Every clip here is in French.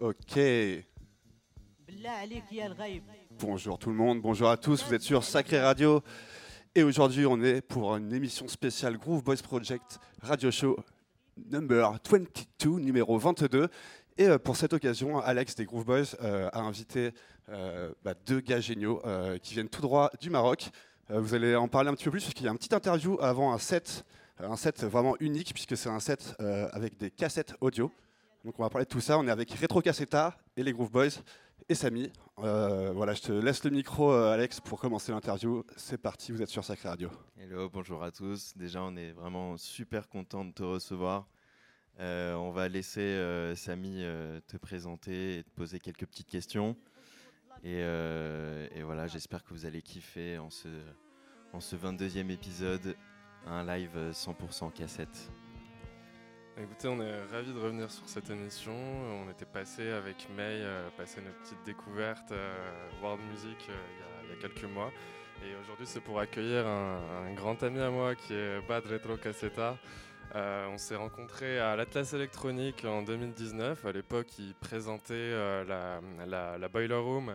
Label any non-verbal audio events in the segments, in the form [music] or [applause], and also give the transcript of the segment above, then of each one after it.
Ok. Bonjour tout le monde, bonjour à tous, vous êtes sur Sacré Radio. Et aujourd'hui, on est pour une émission spéciale Groove Boys Project Radio Show number 22, numéro 22. Et euh, pour cette occasion, Alex des Groove Boys euh, a invité euh, bah, deux gars géniaux qui viennent tout droit du Maroc. vous allez en parler un petit peu plus parce qu'il y a une petite interview avant un set, un set vraiment unique puisque c'est un set avec des cassettes audio. Donc on va parler de tout ça. On est avec Retro Cassetta et les Groove Boys et Samy. Euh, voilà, je te laisse le micro, euh, Alex, pour commencer l'interview. C'est parti, vous êtes sur Sacré Radio. Hello, bonjour à tous. Déjà, on est vraiment super content de te recevoir. Euh, on va laisser Samy te présenter et te poser quelques petites questions. Et, voilà, j'espère que vous allez kiffer en ce 22e épisode, un live 100% cassette. Écoutez, on est ravis de revenir sur cette émission. On était passé avec May, euh, passé notre petite découverte euh, World Music euh, il, y a, quelques mois. Et aujourd'hui, c'est pour accueillir un, grand ami à moi qui est Bad Retro Cassetta. on s'est rencontrés à l'Atlas électronique en 2019. À l'époque, il présentait la, Boiler Room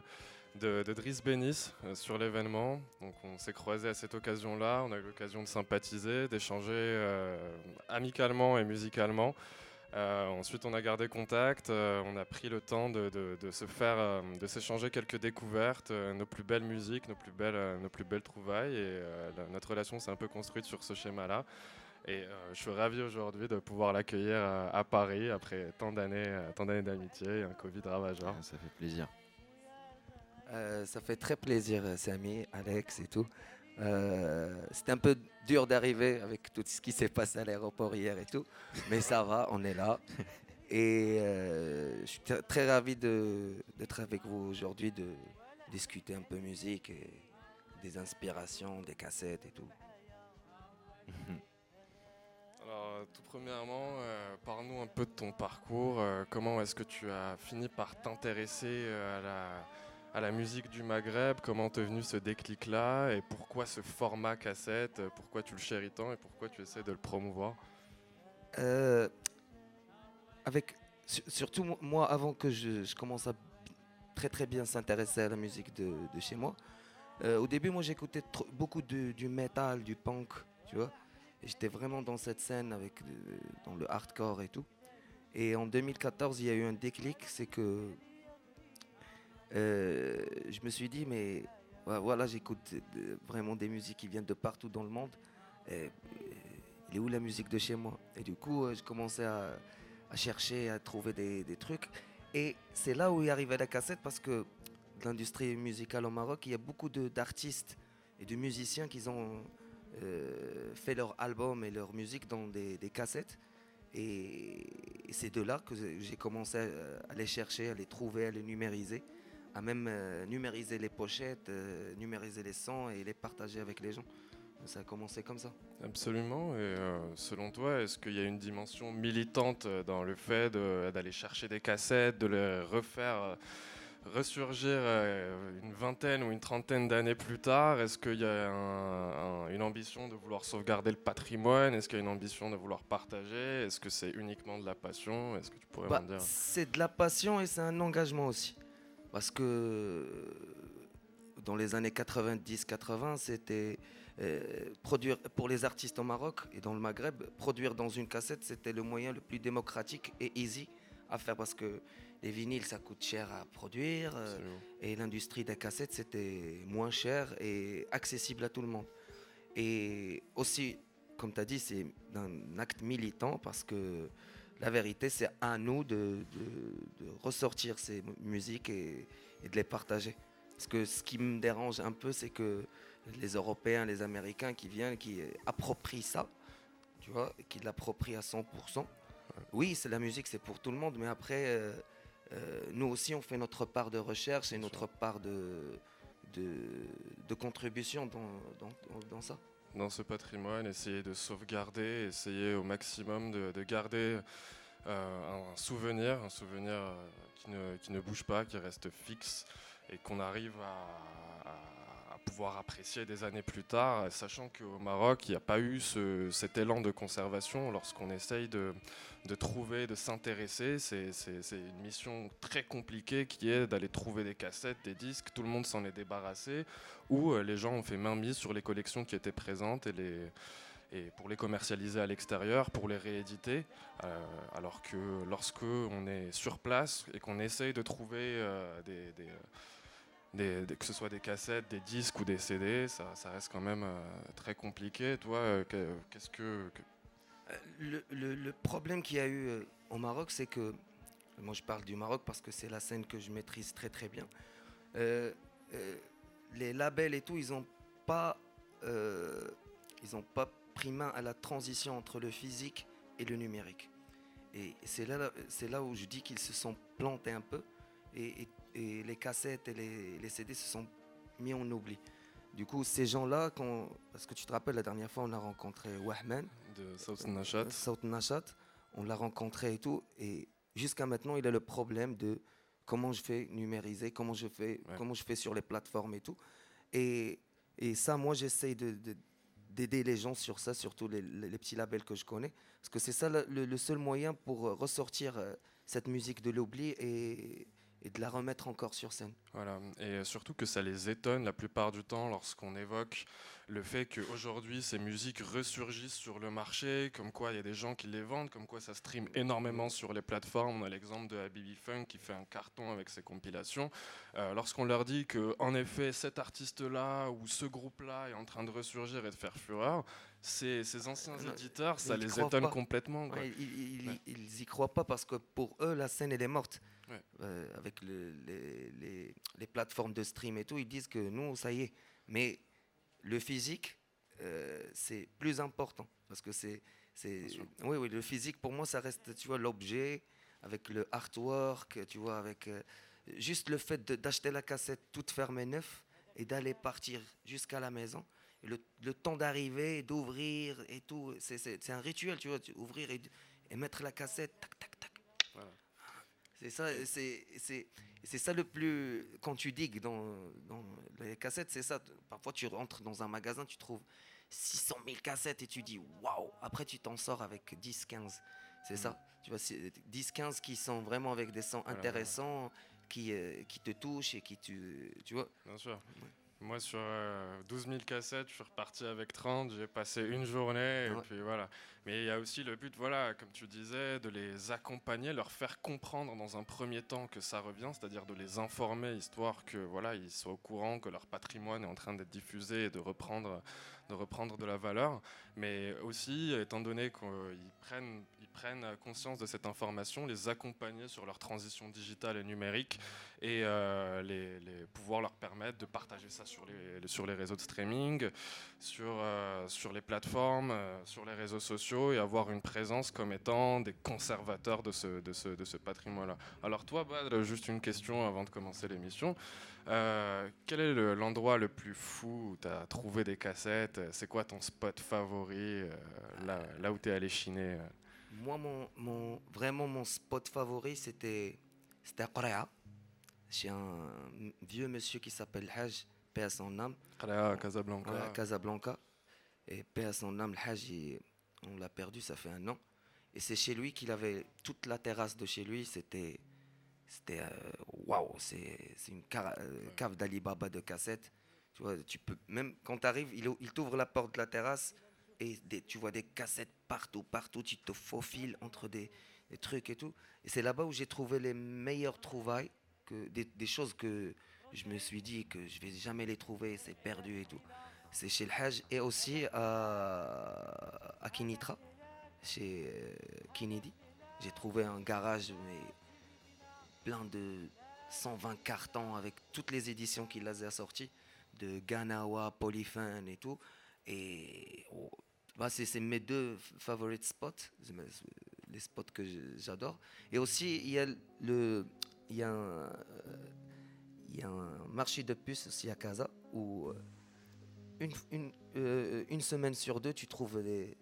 de, Driss Benis euh, sur l'événement. Donc on s'est croisé à cette occasion-là, on a eu l'occasion de sympathiser, d'échanger euh, amicalement et musicalement. Euh, ensuite, on a gardé contact, on a pris le temps de, se faire, de s'échanger quelques découvertes, nos plus belles musiques, nos plus belles, nos plus belles trouvailles. Et notre relation s'est un peu construite sur ce schéma-là. Et je suis ravi aujourd'hui de pouvoir l'accueillir à, Paris après tant d'années, tant d'années d'amitié et un Covid ravageur. Ça fait plaisir. Euh, ça fait très plaisir, euh, Samy, Alex et tout. Euh, C'était un peu dur d'arriver avec tout ce qui s'est passé à l'aéroport hier et tout, mais ça va, on est là. Et je suis très ravi d'être avec vous aujourd'hui, de discuter un peu musique et des inspirations, des cassettes et tout. [laughs] Alors, tout premièrement, parle-nous un peu de ton parcours. comment est-ce que tu as fini par t'intéresser à la à la musique du Maghreb Comment t'es venu ce déclic-là Et pourquoi ce format cassette Pourquoi tu le chéris tant et pourquoi tu essaies de le promouvoir? Euh, avec, Surtout moi, avant que je, commence à très très bien s'intéresser à la musique de, chez moi, euh, au début, moi j'écoutais beaucoup du metal, du punk, tu vois. J'étais vraiment dans cette scène avec dans le hardcore et tout. Et en 2014, il y a eu un déclic, c'est que euh, je me suis dit, mais voilà, j'écoute vraiment des musiques qui viennent de partout dans le monde. Et, il est où la musique de chez moi? Et du coup, euh, je commençais à, chercher, à trouver des, trucs. Et c'est là où est arrivée la cassette parce que l'industrie musicale au Maroc, il y a beaucoup d'artistes et de musiciens qui ont euh, fait leur album et leur musique dans des, cassettes. Et, et c'est de là que j'ai commencé à les chercher, à les trouver, à les numériser à même euh, numériser les pochettes, euh, numériser les sons et les partager avec les gens. Ça a commencé comme ça. Absolument. Et euh, selon toi, est-ce qu'il y a une dimension militante dans le fait d'aller chercher des cassettes, de les refaire ressurgir une vingtaine ou une trentaine d'années plus tard? Est-ce qu'il y a une ambition de vouloir sauvegarder le patrimoine? Est-ce qu'il y a une ambition de vouloir partager? Est-ce que c'est uniquement de la passion? Est-ce que tu pourrais bah, m'en dire C'est de la passion et c'est un engagement aussi. Parce que dans les années 90-80, c'était euh, produire pour les artistes au Maroc et dans le Maghreb, produire dans une cassette, c'était le moyen le plus démocratique et easy à faire parce que les vinyles, ça coûte cher à produire euh, et l'industrie des cassettes, c'était moins cher et accessible à tout le monde. Et aussi, comme tu as dit, c'est un acte militant parce que la vérité, c'est à nous de, ressortir ces musiques et, de les partager. Parce que ce qui me dérange un peu, c'est que les Européens, les Américains qui viennent, qui approprient ça, tu vois, qui l'approprient à 100%. Oui, c'est la musique, c'est pour tout le monde, mais après, euh, euh, nous aussi, on fait notre part de recherche et notre part de, de, contribution dans ça dans ce patrimoine, essayer de sauvegarder, essayer au maximum de, garder euh, un souvenir, un souvenir euh, qui ne, qui ne, bouge pas, qui reste fixe. et qu'on arrive à, pouvoir apprécier des années plus tard, sachant qu'au Maroc, il n'y a pas eu cet élan de conservation lorsqu'on essaye de, trouver, de s'intéresser. C'est une mission très compliquée qui est d'aller trouver des cassettes, des disques, tout le monde s'en est débarrassé, ou euh, les gens ont fait main mise sur les collections qui étaient présentes et les pour les commercialiser à l'extérieur, pour les rééditer. Euh, alors que lorsque on est sur place et qu'on essaye de trouver euh, des, que ce soit des cassettes, des disques ou des CD, ça, reste quand même euh, très compliqué. Toi, euh, qu'est-ce que... Euh, le, problème qu'il y a eu au Maroc, c'est que, moi je parle du Maroc parce que c'est la scène que je maîtrise très très bien, les labels et tout, ils n'ont pas, ils ont pas pris main à la transition entre le physique et le numérique. Et c'est là, où je dis qu'ils se sont plantés un peu. et et les cassettes et les, CD se sont mis en oubli. Du coup, ces gens-là, parce que tu te rappelles, la dernière fois, on a rencontré Wahman. De South Nashat. Euh, South Nashat. On l'a rencontré et tout. Et jusqu'à maintenant, il a le problème de comment je fais numériser, comment je fais, comment je fais sur les plateformes et tout. Et, et ça, moi, j'essaye d'aider les gens sur ça, surtout les, petits labels que je connais. Parce que c'est ça le, le, seul moyen pour ressortir euh, cette musique de l'oubli et, et de la remettre encore sur scène. Voilà, et surtout que ça les étonne la plupart du temps lorsqu'on évoque le fait qu'aujourd'hui ces musiques ressurgissent sur le marché, comme quoi il y a des gens qui les vendent, comme quoi ça stream énormément sur les plateformes. On a l'exemple de Habibi Funk qui fait un carton avec ses compilations. Euh, lorsqu'on leur dit que en effet cet artiste-là ou ce groupe-là est en train de ressurgir et de faire fureur, ces, ces anciens éditeurs, ça les étonne complètement. ils, ils, y croient pas parce que pour eux la scène elle est morte. Euh, avec les, les, plateformes de stream et tout, ils disent que nous, ça y est. Mais le physique, euh, c'est plus important. Parce que c'est. Oui, oui, le physique, pour moi, ça reste, tu vois, l'objet, avec le artwork, tu vois, avec. Euh, juste le fait d'acheter la cassette toute fermée neuf et d'aller partir jusqu'à la maison. le, le, temps d'arriver, d'ouvrir et tout, c'est un rituel, tu vois, ouvrir et, et mettre la cassette, tac, tac, tac. Voilà. C'est ça, c'est ça le plus. Quand tu digues dans, dans les cassettes, c'est ça. Parfois, tu rentres dans un magasin, tu trouves 600 000 cassettes et tu dis waouh. Après, tu t'en sors avec 10, 15. C'est ça. Mm. Tu vois, 10, 15 qui sont vraiment avec des sons intéressants, Qui, euh, qui te touchent et qui tu. Tu vois Bien sûr. Moi, sur 12 euh, 000 cassettes, je suis reparti avec 30. J'ai passé une journée. Et puis voilà. Mais il y a aussi le but, voilà, comme tu disais, de les accompagner, leur faire comprendre dans un premier temps que ça revient, c'est-à-dire de les informer, histoire que voilà, ils soient au courant que leur patrimoine est en train d'être diffusé et de reprendre, de reprendre de la valeur. Mais aussi, étant donné qu'ils prennent, ils prennent conscience de cette information, les accompagner sur leur transition digitale et numérique et euh, les, pouvoir leur permettre de partager ça sur les, sur les réseaux de streaming, sur, euh, sur les plateformes, euh, sur les réseaux sociaux et avoir une présence comme étant des conservateurs de ce, de ce, de ce patrimoine-là. Alors toi, juste une question avant de commencer l'émission. Quel est l'endroit le, plus fou où tu as trouvé des cassettes? C'est quoi ton spot favori là, là, où tu es allé chiner Moi, mon, mon, vraiment, mon spot favori, c'était Korea chez un vieux monsieur qui s'appelle Haj, paix à son âme. Casablanca. Casablanca. Et paix à son âme, le Haj, on l'a perdu, ça fait un an. Et c'est chez lui qu'il avait toute la terrasse de chez lui, c'était. C'était. Euh, waouh, c'est une euh, cave d'Alibaba de cassettes. Tu vois, tu peux. Même quand tu arrives, il, il t'ouvre la porte de la terrasse et tu vois des cassettes partout, partout. Tu te faufiles entre des, des trucs et tout. Et c'est là-bas où j'ai trouvé les meilleures trouvailles des, choses que je me suis dit que je vais jamais les trouver, c'est perdu et tout. C'est chez le Hajj et aussi à, à Kinitra, chez euh, Kennedy. J'ai trouvé un garage mais plein de 120 cartons avec toutes les éditions qu'il a sorties de Ganawa, Polyphone et tout. Et oh, bah c'est mes deux favorite spots, les spots que j'adore. Et aussi, il y a le, y, a un, il y a un marché de puces aussi à Casa où euh, une, une, euh, une semaine sur deux, tu trouves des,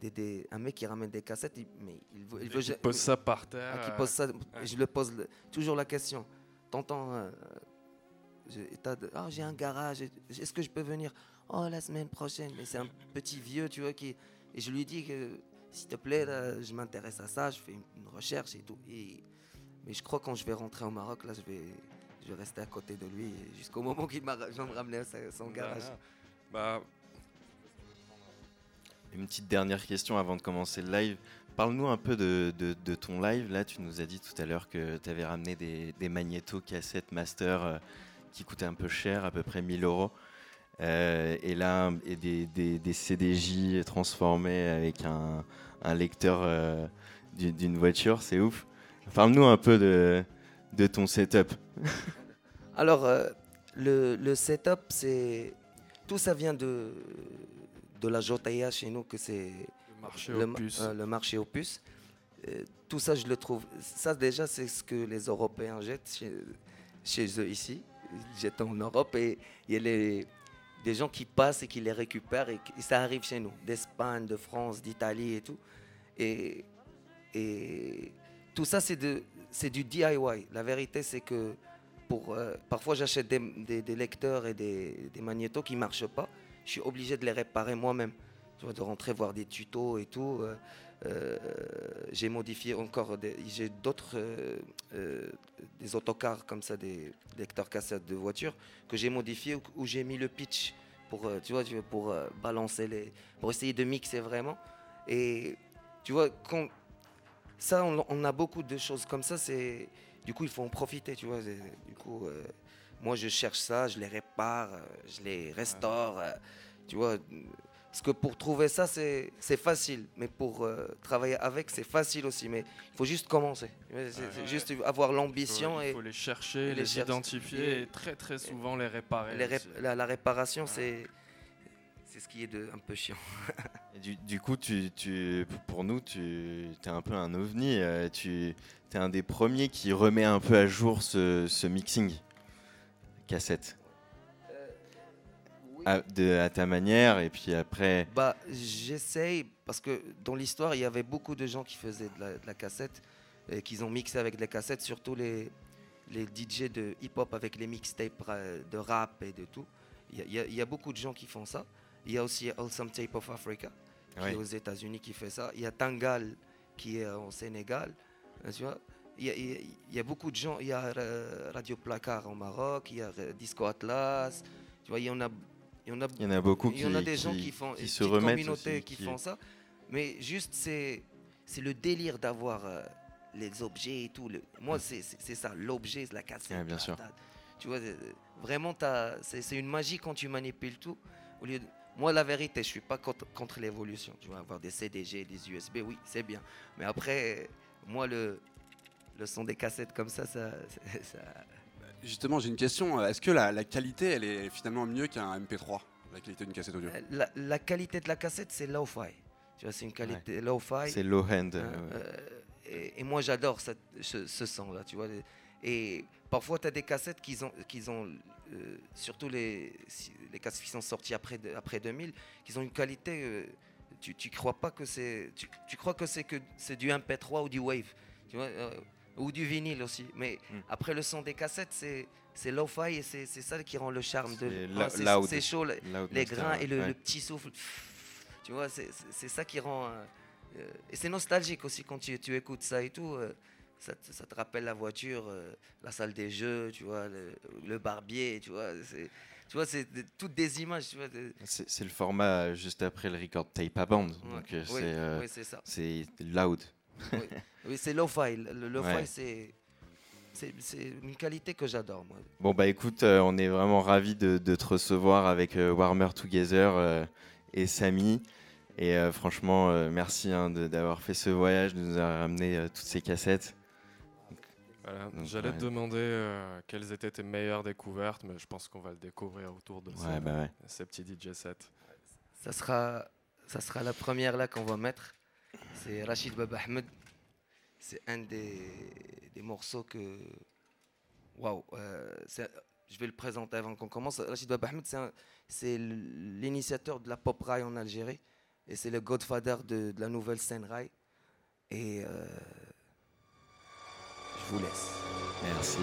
des, des, un mec qui ramène des cassettes, mais il veut. Il, veut, pose ça par terre. Ah, qui pose ça, Je le pose toujours la question. T'entends de- Ah, j'ai un garage, est-ce que je peux venir? Oh, la semaine prochaine. Mais c'est un petit vieux, tu vois, qui. Et je lui dis que, s'il te plaît, là, je m'intéresse à ça, je fais une, recherche et tout. Et- mais je crois que quand je vais rentrer au Maroc, là, je vais, je vais rester à côté de lui jusqu'au [laughs] moment qu'il va me ramener à son garage. Bah, Une petite dernière question avant de commencer le live. Parle-nous un peu de, ton live. Là, tu nous as dit tout à l'heure que tu avais ramené des, des magnétos cassettes master euh, qui coûtaient un peu cher, à peu près 1000 euros. Euh, et là, et des, CDJ transformés avec un, lecteur euh, d'une voiture. C'est ouf. Parle-nous un peu de, ton setup. [laughs] Alors, le setup, c'est. Tout ça vient de, de la Jotaya chez nous, que c'est le marché le, aux ma- puces. euh, le marché aux puces. Euh, tout ça, je le trouve. Ça, déjà, c'est ce que les Européens jettent chez, chez eux ici. Ils jettent en Europe et il y a les, des gens qui passent et qui les récupèrent et, ça arrive chez nous, d'Espagne, de France, d'Italie et tout. Et, et tout ça, c'est du DIY. La vérité, c'est que pour, euh, parfois, j'achète des, des- des lecteurs et des, des magnétos qui ne marchent pas. Je suis obligé de les réparer moi-même. Tu vois, de rentrer voir des tutos et tout. euh, euh, j'ai modifié encore, j'ai d'autres, euh, des autocars comme ça, des lecteurs cassettes de voiture que j'ai modifié où, j'ai mis le pitch pour, tu vois, pour balancer pour essayer de mixer vraiment. Et tu vois, quand, ça, on, a beaucoup de choses comme ça. C'est du coup, il faut en profiter, tu vois. Du coup, moi, je cherche ça, je les répare, euh, je les restaure, euh, tu vois. Parce que pour trouver ça, c'est facile, mais pour euh, travailler avec, c'est facile aussi. Mais il faut juste commencer. C'est Ouais. juste avoir l'ambition il et faut les chercher, les les, chercher. identifier et très très souvent les réparer. les la, la réparation, c'est c'est ce qui est de, un peu chiant. [laughs] Et Du, du coup, tu, tu- pour nous, tu es un peu un ovni. tu es un des premiers qui remet un peu à jour ce, ce mixing cassette à, de- à ta manière. Et puis après, Bah, j'essaye parce que dans l'histoire, il y avait beaucoup de gens qui faisaient de la, de la cassette et qui ont mixé avec les cassettes, surtout les, les DJ de hip-hop avec les mixtapes de rap et de tout. Il y, a- y y beaucoup de gens qui font ça. Il y a aussi Awesome Tape of Africa qui est aux États-Unis qui fait ça. Il y a Tangal qui est au Sénégal. hein, Tu vois il y, a, y y beaucoup de gens. Il y a Radio Placard au Maroc. Il y a Disco Atlas. Tu vois, il y en a. Il y en a il y en a beaucoup il y en a qui- des gens qui- font qui se petite remettent communauté aussi, qui, qui- font ça mais juste c'est le délire d'avoir euh, les objets et tout le, moi c'est ça l'objet la cassette Ouais, bien la- sûr. tu vois euh, vraiment c'est c'est une magie quand tu manipules tout au lieu de- moi la vérité je suis pas contre, contre l'évolution tu vois avoir des CDG des USB oui c'est bien mais après moi le le son des cassettes comme ça [laughs] ça, Justement, j'ai une question. Est-ce que la, la qualité, elle est finalement mieux qu'un MP3 La qualité d'une cassette audio? La, la qualité de la cassette c'est low-fi tu vois c'est une qualité low-fi c'est low hand. Euh, euh, et, et moi, j'adore ce, ce son-là, tu vois. Et parfois, tu as des cassettes qu'ils ont, qu'ils ont euh, surtout les, les cassettes qui sont sorties après, de- après 2000, qui ont une qualité. euh, tu, tu crois pas que c'est. Tu, tu crois que c'est que c'est du MP3 ou du Wave, tu vois, euh, ou du vinyle aussi. Mais Mm. après, le son des cassettes, c'est, lo-fi et c'est, ça qui rend le charme de. C'est Ah, c'est, chaud, Loud les grains et le, ouais. le petit souffle. Tu vois, c'est ça qui rend. euh, euh, et c'est nostalgique aussi quand tu, tu écoutes ça et tout. euh, ça, te, ça te rappelle la voiture, euh, la salle des jeux, tu vois, le, le barbier, tu vois. c'est- Tu vois, c'est de- toutes des images, de- C'est le format juste après le record tape à bande. Ouais. Donc c'est ça. c'est loud. [laughs] Oui, c'est lo-fi. Le le lo-fi, Ouais. c'est. Une qualité que j'adore, moi. Bon bah écoute, euh, on est vraiment ravis de, de te recevoir avec euh, Warmer Together euh, et Samy. Et euh, franchement, euh, merci hein, de- d'avoir fait ce voyage, de nous avoir ramené euh, toutes ces cassettes. Voilà. J'allais ouais. te demander euh, quelles étaient tes meilleures découvertes, mais je pense qu'on va le découvrir autour de Ouais, ces, bah ouais. ces petits DJ sets. Ça sera, ça sera la première là qu'on va mettre. C'est Rachid Baba Ahmed. C'est un des, des morceaux que. Waouh! euh, je vais le présenter avant qu'on commence. Rachid Baba Ahmed, c'est l'initiateur de la pop rail en Algérie. Et c'est le godfather de, de la nouvelle scène rail. Et. euh, je vous laisse. Merci.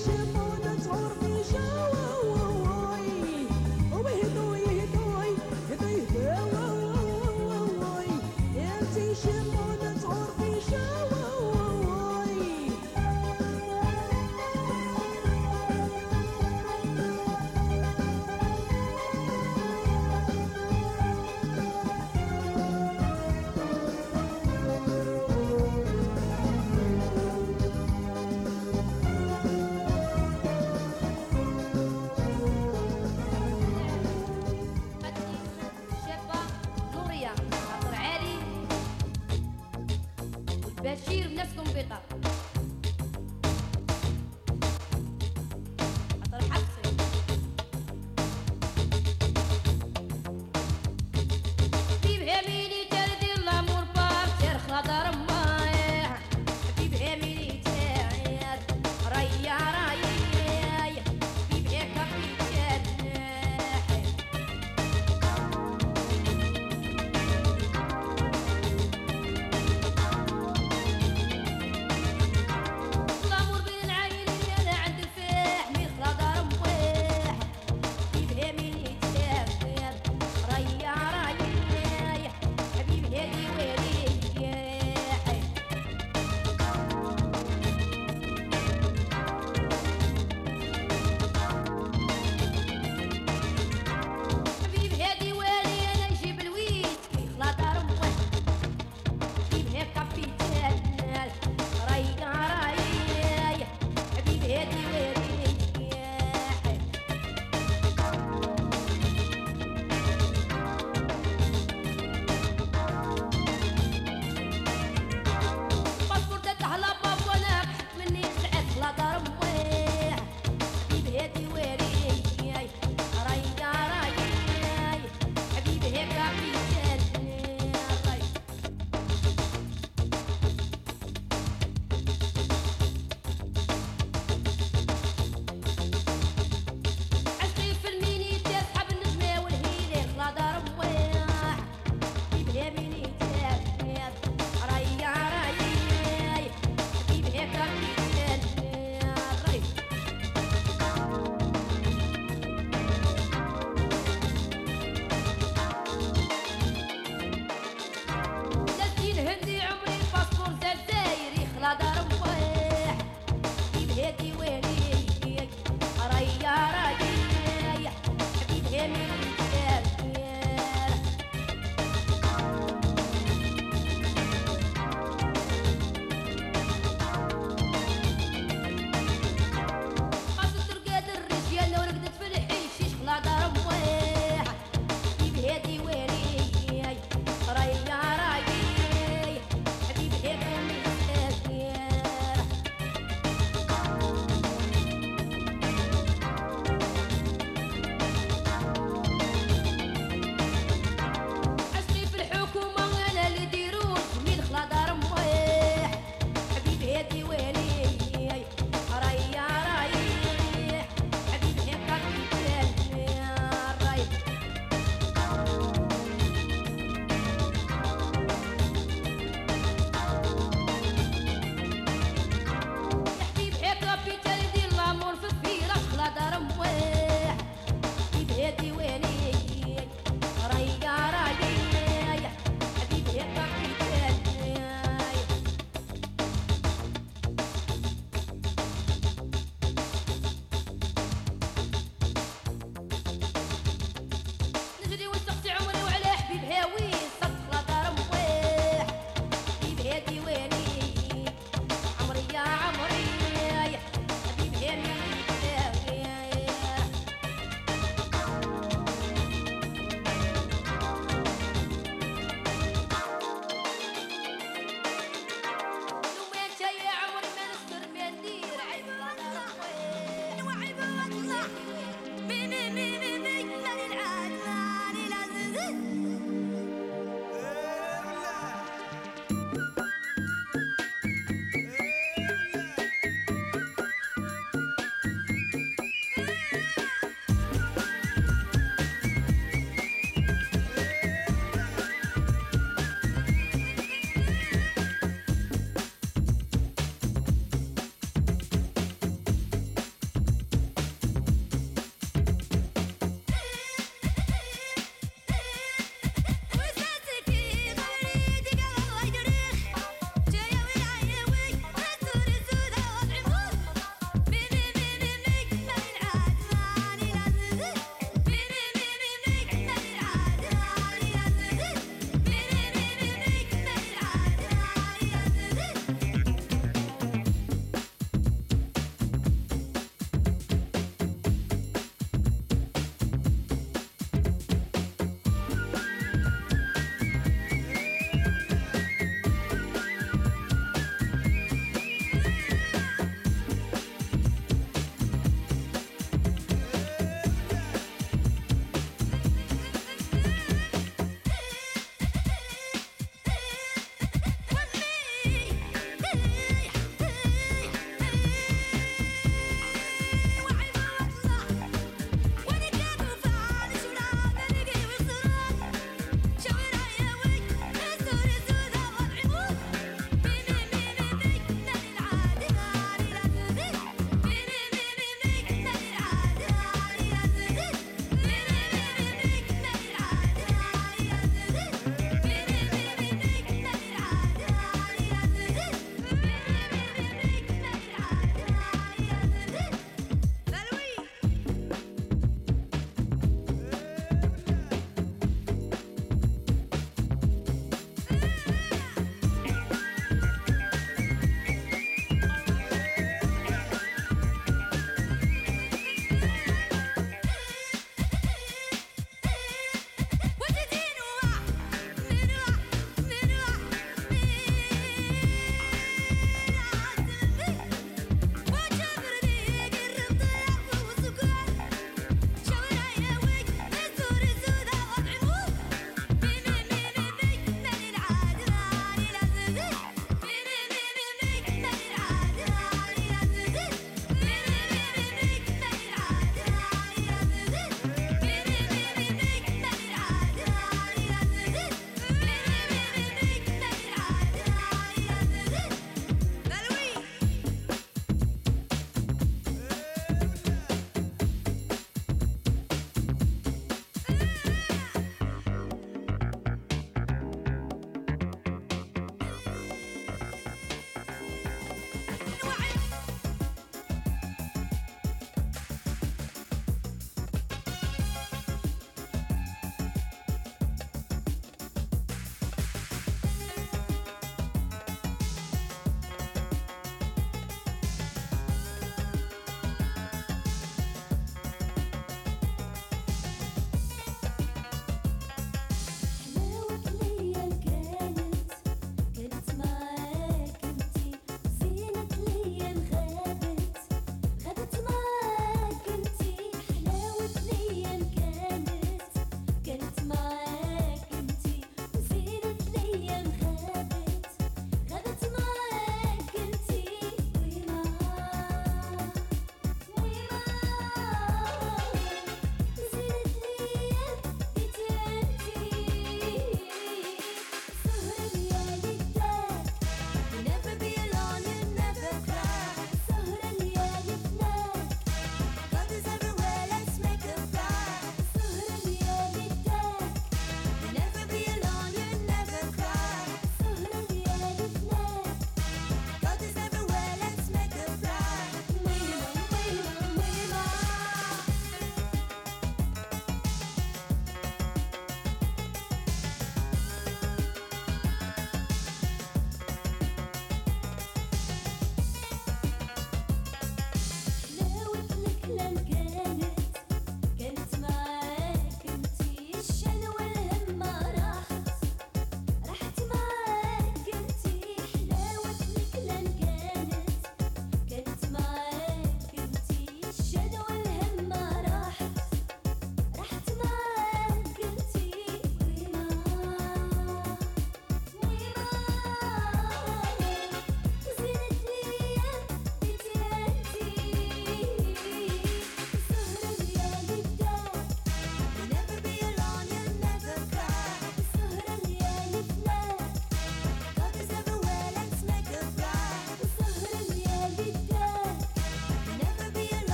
ще буде згорнути.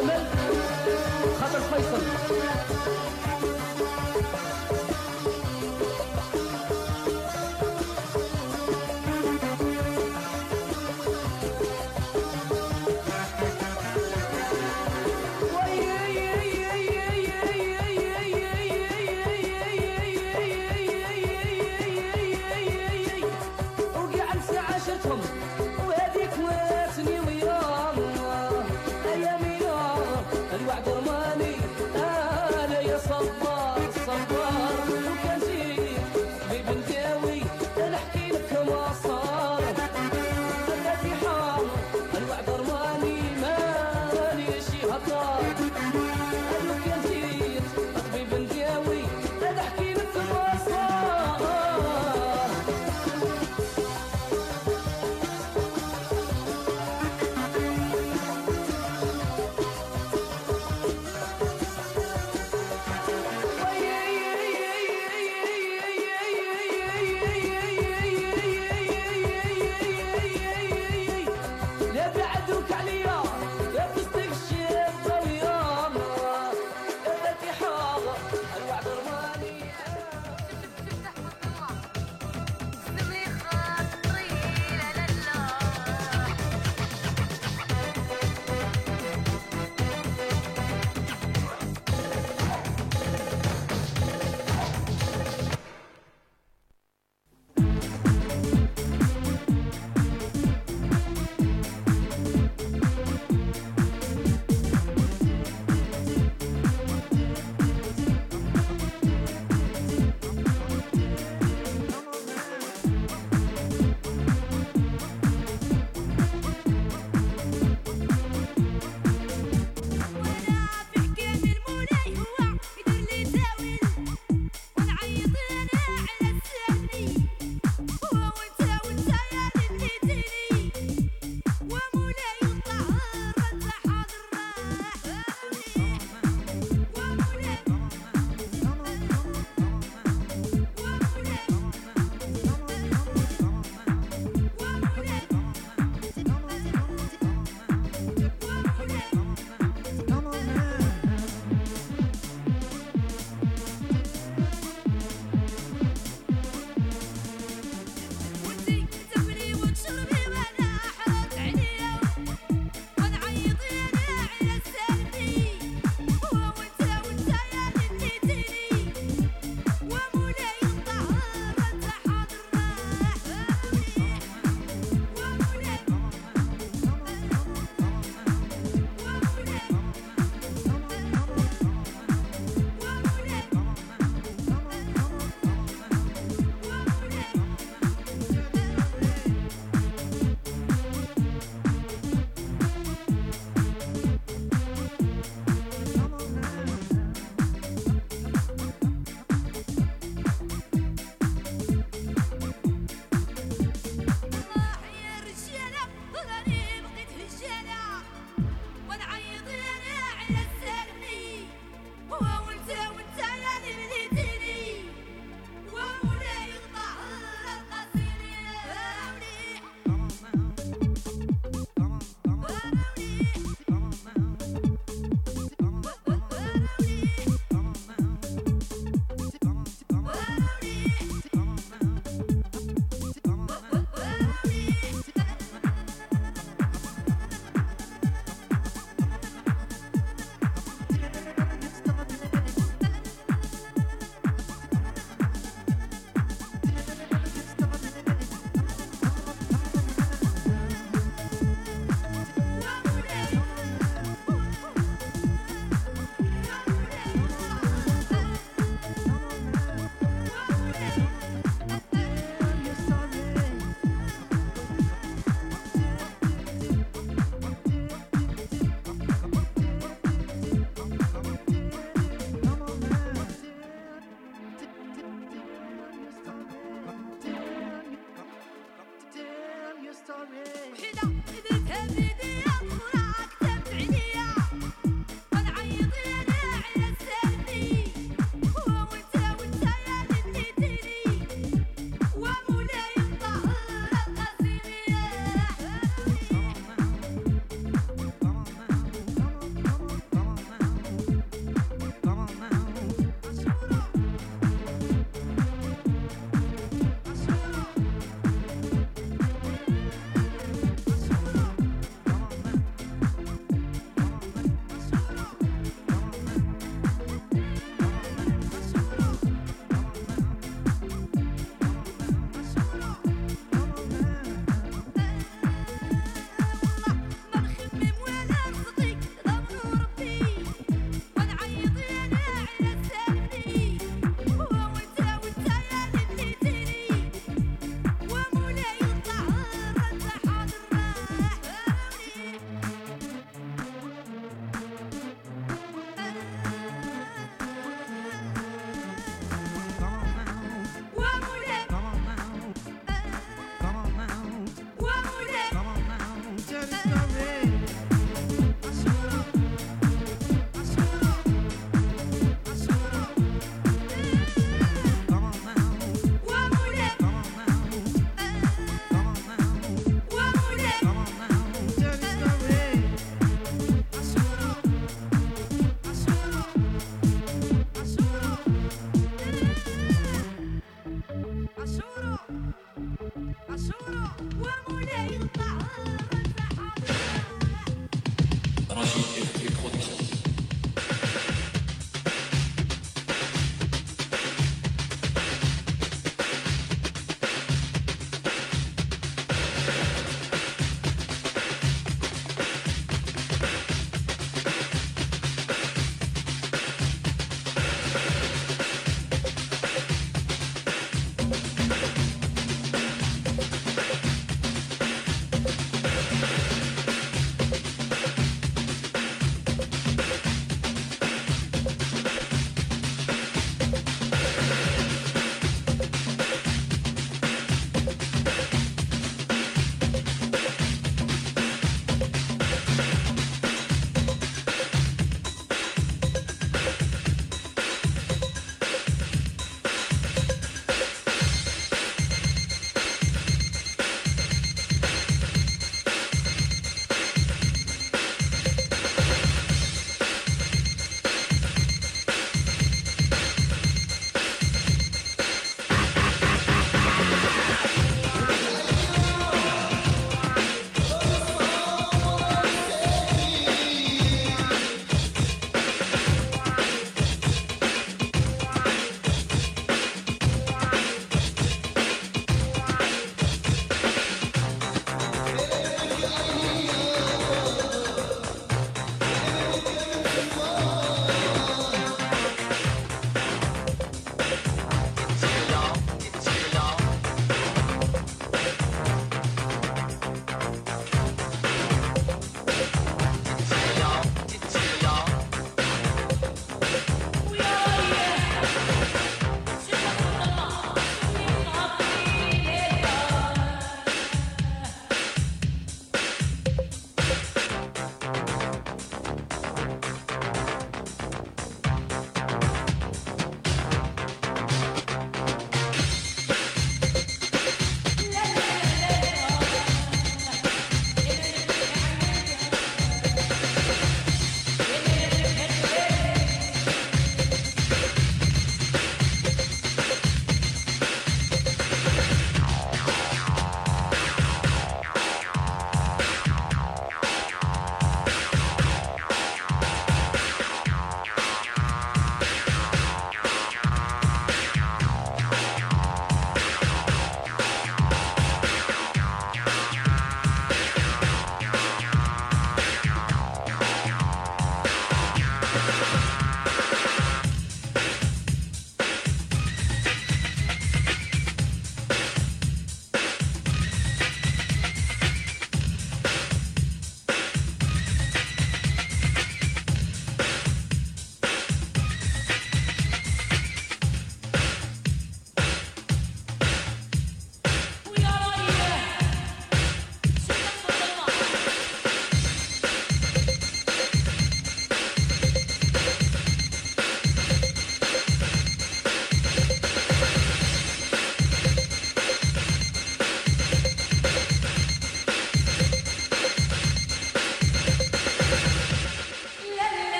الملك خطر فيصل. Agora, mano.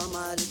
I'm normal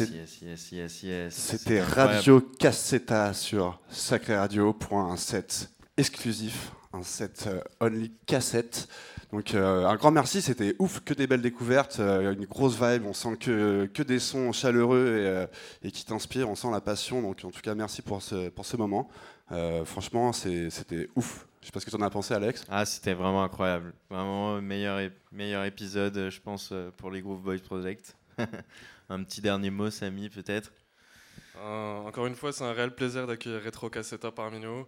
Yes, yes, yes, yes. C'était. Radio Cassetta sur Sacré Radio pour un set exclusif, un set euh, only cassette. Donc euh, un grand merci, c'était ouf, que des belles découvertes, euh, une grosse vibe, on sent que, que des sons chaleureux et, qui t'inspirent, on sent la passion. Donc en tout cas merci pour ce, pour ce moment. Franchement c'était ouf. Je sais pas ce que tu en as pensé Alex. Ah, c'était vraiment incroyable. Vraiment, meilleur, meilleur épisode, je pense, pour les Groove Boys Project. [laughs] un petit dernier mot, Samy, peut-être Euh, encore une fois, c'est un réel plaisir d'accueillir Retro Cassetta parmi nous.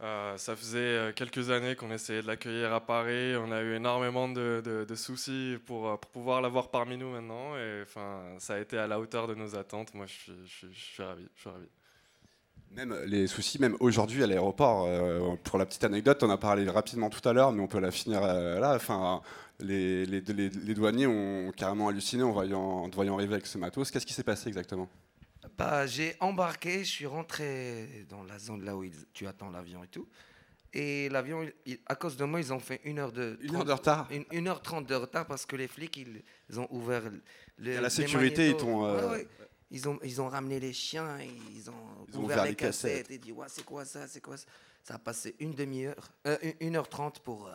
Euh, ça faisait euh, quelques années qu'on essayait de l'accueillir à Paris. On a eu énormément de, soucis pour, pouvoir l'avoir parmi nous maintenant. Et enfin, ça a été à la hauteur de nos attentes. Moi, je suis, je suis ravi. Je suis ravi. Même les soucis, même aujourd'hui à l'aéroport, euh, pour la petite anecdote, on a parlé rapidement tout à l'heure, mais on peut la finir euh, là. Enfin, les, les- les- les douaniers ont carrément halluciné en voyant, en te voyant arriver avec ce matos. Qu'est-ce qui s'est passé exactement? Bah, j'ai embarqué, je suis rentré dans la zone là où ils- tu attends l'avion et tout. Et l'avion, à cause de moi, ils ont fait une heure de, Une heure de retard? Une, une heure trente de retard parce que les flics, ils, ils ont ouvert. Le, la sécurité, ils t'ont, euh, Ouais, ouais. Ils ont, ils ont ramené les chiens, et ils ont Ils ont ouvert, ouvert les les cassettes, cassettes. et dit ouais, c'est quoi ça, c'est quoi ça? Ça a passé une demi-heure, euh, une- heure trente pour, euh,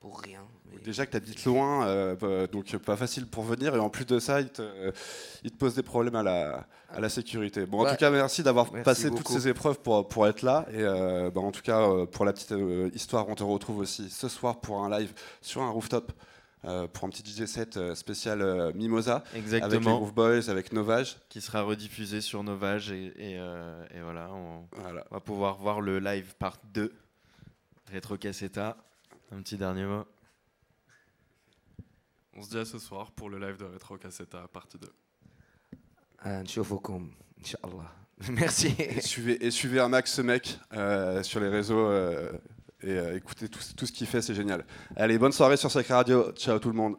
pour rien. mais- Déjà que tu habites loin, euh, donc pas facile pour venir, et en plus de ça, il te, euh, il te pose des problèmes à la, à la sécurité. Bon, en tout cas, merci d'avoir passé beaucoup. toutes ces épreuves pour, pour être là. Et euh, bah, en tout cas, pour la petite histoire, on te retrouve aussi ce soir pour un live sur un rooftop, euh, pour un petit DJ set euh, spécial euh, Mimosa. Avec les Groove Boys, avec Novage. Qui sera rediffusé sur Novage et, euh, voilà, on, va pouvoir voir le live part 2. Retro Cassetta. Un petit dernier mot. On se dit à ce soir pour le live de Retro Cassetta partie 2. Inch'Allah. Merci. Suivez, et suivez un max ce mec sur les réseaux et euh, écoutez tout, ce qu'il fait, c'est génial. Allez, bonne soirée sur Sacré Radio. Ciao tout le monde.